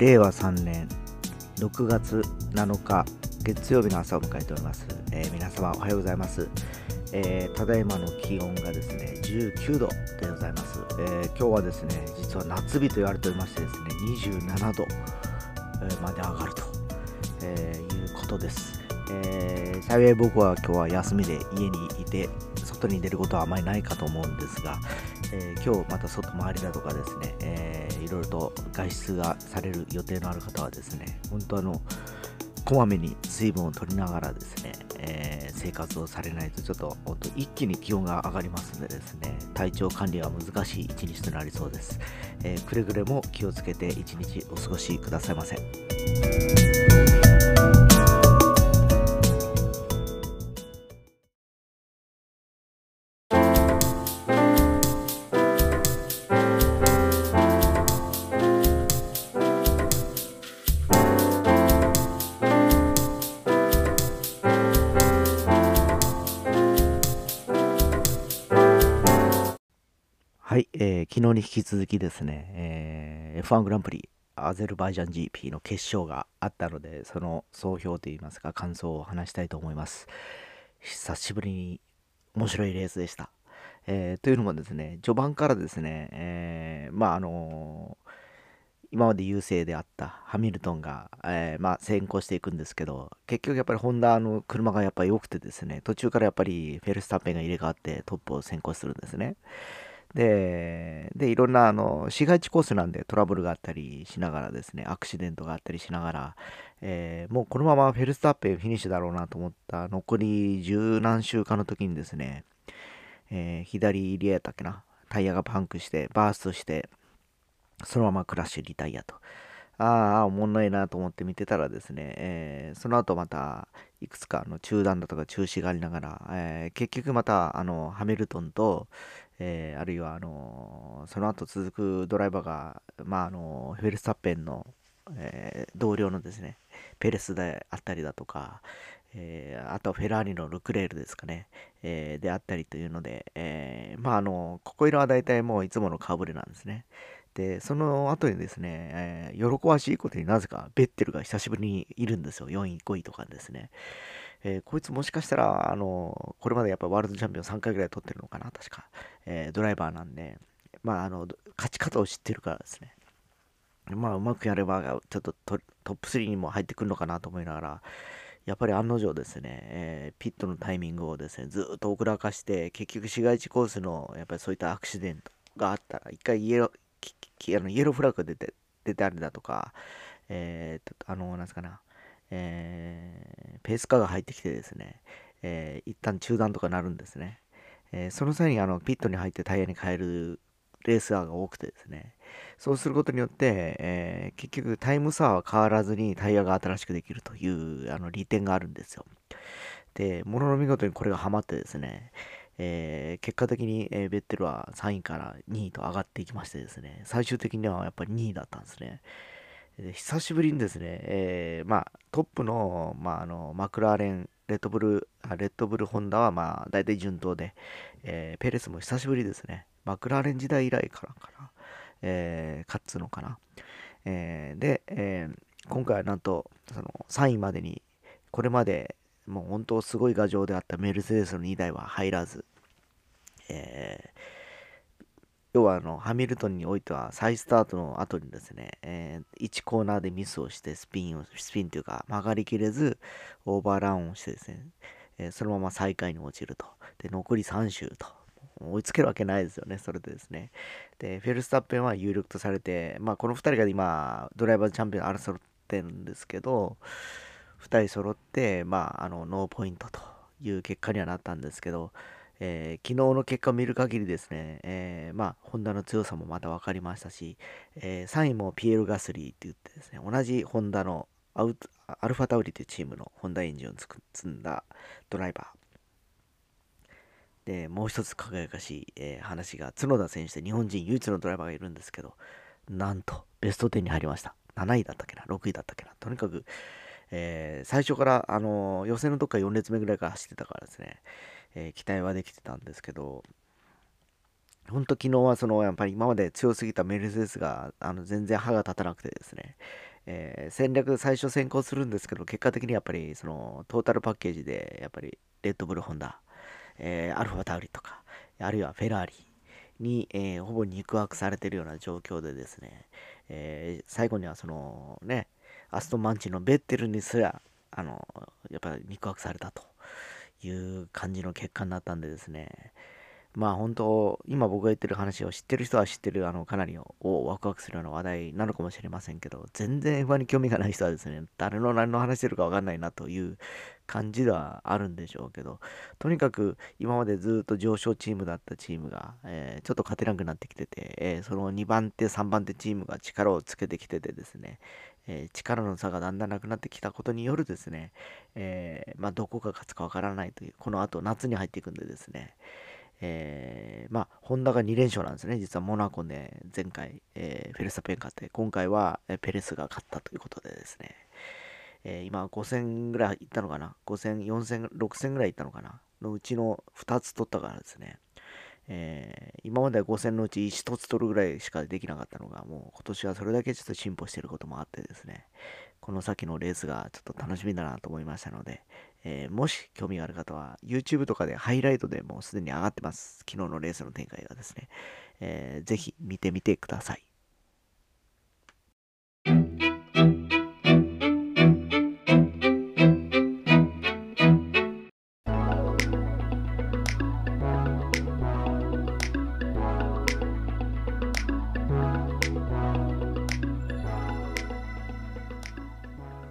令和3年6月7日月曜日の朝を迎えております、えー皆様おはようございます、えーただいまの気温がですね19度でございます、えー今日はですね実は夏日と言われておりましてですね27度まで上がると、えーいうことです、えー幸い僕は今日は休みで家にいて外に出ることはあまりないかと思うんですが、えー今日また外回りだとかですね、えーいろいろと外出がされる予定のある方はですね、本当あの、こまめに水分を取りながらですね、えー生活をされないとちょっと本当一気に気温が上がりますのでですね、体調管理が難しい一日となりそうです。えーくれぐれも気をつけて一日お過ごしくださいませ。はい、えー昨日に引き続きですね、えー F1 グランプリアゼルバイジャン GP の決勝があったので、その総評といいますか、感想を話したいと思います。久しぶりに面白いレースでした。えーというのもですね、序盤からですね、えーまああのー今まで優勢であったハミルトンが、えまあ、先行していくんですけど、結局やっぱりホンダの車がやっぱり良くてですね、途中からやっぱりフェルスタッペンが入れ替わってトップを先行するんですね。で、で、いろんなあの市街地コースなんでトラブルがあったりしながらですね、アクシデントがあったりしながら、えーもうこのままフェルスタッペンフィニッシュだろうなと思った残り十何周かの時にですね、えー左リアやったっけな、タイヤがパンクして、バーストして、そのままクラッシュリタイアと。ああ、おもんないなと思って見てたらですね、えーその後またいくつかの中断だとか中止がありながら、えー結局またあのハミルトンと、えーあるいはあのその後続くドライバーが、まあ、あのフェルスタッペンの、えー同僚のですね、ペレスであったりだとか、えーあとはフェラーリのルクレールですかね、えーであったりというので、えーまああのここいらは大体もういつもの顔ぶれなんですね。で、その後にですね、え喜ばしいことになぜかベッテルが久しぶりにいるんですよ。4位、5位とかですね。えーこいつもしかしたら、あの、これまでやっぱワールドチャンピオン3回ぐらい取ってるのかな、確か。えードライバーなんで、まあ、あの、勝ち方を知ってるからですね。まあ、うまくやれば、ちょっとトップ3にも入ってくるのかなと思いながら、やっぱり案の定ですね、えーピットのタイミングをですね、ずっと遅らかして、結局市街地コースの、やっぱりそういったアクシデントがあったら、一回イエロー、あのイエローフラッグ出て、出てあるだとか、えー、あの、なんすかな、えーペースカーが入ってきてですね、えー一旦中断とかなるんですね。えーその際にあのピットに入ってタイヤに変えるレースアーが多くてですね、そうすることによって、えー結局タイム差は変わらずにタイヤが新しくできるというあの利点があるんですよ。で、ものの見事にこれがハマってですね、えー結果的に、えーベッテルは3位から2位と上がっていきましてですね、最終的にはやっぱり2位だったんですね。久しぶりにですね、えーまあ、トップの,、まああのマクラーレン、レッドブル、レッドブルホンダはまあ大体順当で、えーペレスも久しぶりですね。マクラーレン時代以来からかな、えー勝つのかな。えーで、えー今回はなんとその3位までに、これまでもう本当すごい牙城であったメルセデスの2台は入らず、えー要はあのハミルトンにおいては再スタートの後にですね、えー1コーナーでミスをしてスピンをスピンというか曲がりきれずオーバーランをしてですね、えーそのまま最下位に落ちると。で残り3周と。追いつけるわけないですよねそれでですね。でフェルスタッペンは有力とされて、まあ、この2人が今ドライバーチャンピオン争ってるんですけど2人揃って、まあ、あのノーポイントという結果にはなったんですけど、えー昨日の結果を見る限りですね、えーまあ、ホンダの強さもまた分かりましたし、えー3位もピエール・ガスリーって言ってですね、同じホンダのアウアルファタウリというチームのホンダエンジンを積んだドライバー。で、もう一つ輝かしい、えー話が、角田選手で日本人唯一のドライバーがいるんですけど、なんとベスト10に入りました。7位だったっけな、6位だったっけな。とにかく、えー最初から、あのー予選のとこから4列目ぐらいから走ってたからですね、えー期待はできてたんですけど、本当昨日はそのやっぱり今まで強すぎたメルセデスがあの全然歯が立たなくてですね、えー、戦略最初先行するんですけど、結果的にやっぱりそのトータルパッケージで、やっぱりレッドブルホンダ、えー、アルファタウリとか、あるいはフェラーリに、えー、ほぼ肉薄されてるような状況でですね、え最後にはそのね、アストンマンチのベッテルにすら、あの、やっぱり肉薄されたと。いう感じの結果になったんでですね、まあ本当、今僕が言ってる話を知ってる人は知ってる、あの、かなりをワクワクするような話題なのかもしれませんけど、全然 F1 に興味がない人はですね、誰の何の話してるかわかんないなという感じではあるんでしょうけど、とにかく今までずっと上昇チームだったチームが、えー、ちょっと勝てなくなってきてて、えー、その2番手、3番手チームが力をつけてきててですね、えー、力の差がだんだんなくなってきたことによるですね、えまあ、どこが勝つかわからないという、この後夏に入っていくんでですね、えー、まあ、ホンダが2連勝なんですね。実はモナコで前回、えー、フェルスタペン勝って、今回はペレスが勝ったということでですね、えー、今5000ぐらいいったのかな ?5000、4000、6000ぐらいいったのかな？のうちの2つ取ったからですね、えー、今までは5000のうち1つ取るぐらいしかできなかったのが、もう今年はそれだけちょっと進歩してることもあってですね、この先のレースがちょっと楽しみだなと思いましたので、えー、もし興味がある方は YouTube とかでハイライトでもうすでに上がってます。昨日のレースの展開がですね。えー、ぜひ見てみてください。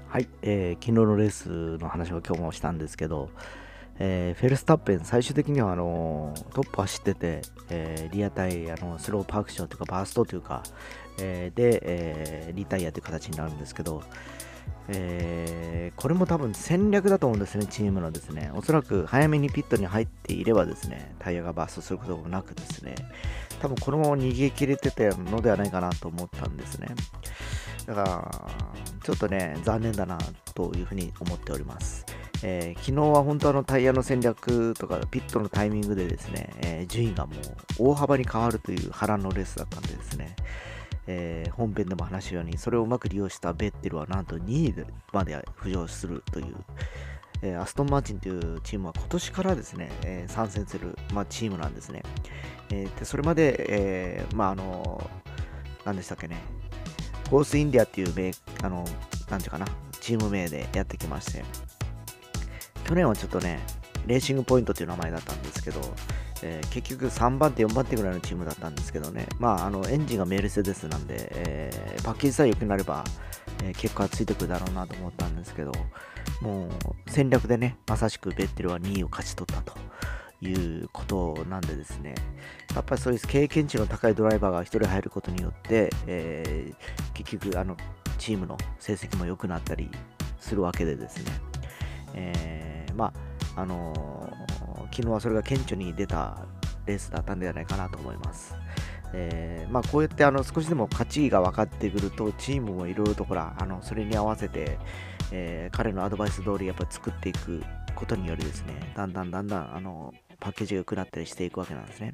はい、えー、昨日のレースの話を今日もしたんですけど、えー、フェルスタッペン、最終的にはあのー、トップ走ってて、えー、リア対あのスローパークションというか、バーストというか、えで、えリタイアという形になるんですけど、えこれも多分戦略だと思うんですね、チームのですね。おそらく早めにピットに入っていればですね、タイヤがバーストすることもなくですね、多分このまま逃げ切れてたのではないかなと思ったんですね。だから、ちょっとね、残念だなというふうに思っております。えー、昨日は本当あのタイヤの戦略とかピットのタイミングでですね、えー、順位がもう大幅に変わるという波乱のレースだったんでですね、えー、本編でも話したようにそれをうまく利用したベッテルはなんと2位まで浮上するという、えアストン・マーチンというチームは今年からですね、え参戦する、まあ、チームなんですね。えでそれまで、えまああの何でしたっけね、フォースインディアっていう名、あの、なんていうかな、チーム名でやってきまして、去年はちょっとね、レーシングポイントっていう名前だったんですけど、えー、結局3番手、4番手ぐらいのチームだったんですけどね、まあ、あのエンジンがメルセデスなんで、えー、パッケージさえ良くなれば、えー、結果はついてくるだろうなと思ったんですけど、もう戦略でね、まさしくベッテルは2位を勝ち取ったと。いうことなんでですね、やっぱりそういう経験値の高いドライバーが1人入ることによって、えー、結局あのチームの成績も良くなったりするわけでですね、えー、まああのー、昨日はそれが顕著に出たレースだったんではないかなと思います。えー、まあ、こうやってあの少しでも勝ちが分かってくるとチームもいろいろとほらあのそれに合わせて、えー、彼のアドバイス通りやっぱ作っていくことによりですねだんだんだんだんあのパッケージが良くなったりしていくわけなんですね。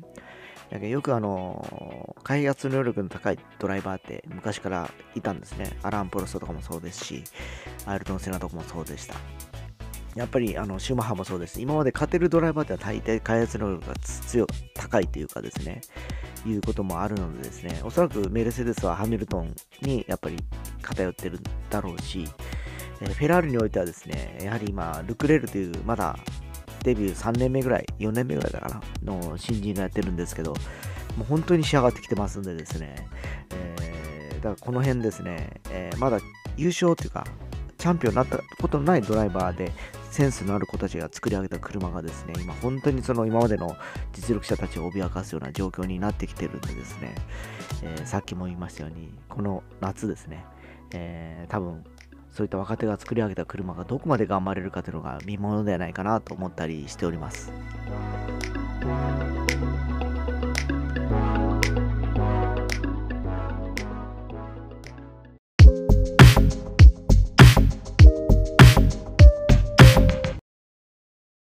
だけどよくあの、開発能力の高いドライバーって昔からいたんですね。アラン・プロストとかもそうですし、アイルトン・セナとかもそうでした。やっぱりあのシューマッハもそうです。今まで勝てるドライバーっては大抵開発能力が強高いというかですね、いうこともあるのでですね、おそらくメルセデスはハミルトンにやっぱり偏ってるだろうし、えフェラーリにおいてはですね、やはり今、ルクレールというまだデビュー3年目ぐらい、4年目ぐらいだかな、の新人がやってるんですけど、もう本当に仕上がってきてますんでですね、えー、だからこの辺ですね、えー、まだ優勝というか、チャンピオンになったことのないドライバーで、センスのある子たちが作り上げた車がですね、今本当にその今までの実力者たちを脅かすような状況になってきてるんでですね、えー、さっきも言いましたように、この夏ですね、えー、多分そういった若手が作り上げた車がどこまで頑張れるかというのが見ものではないかなと思ったりしております。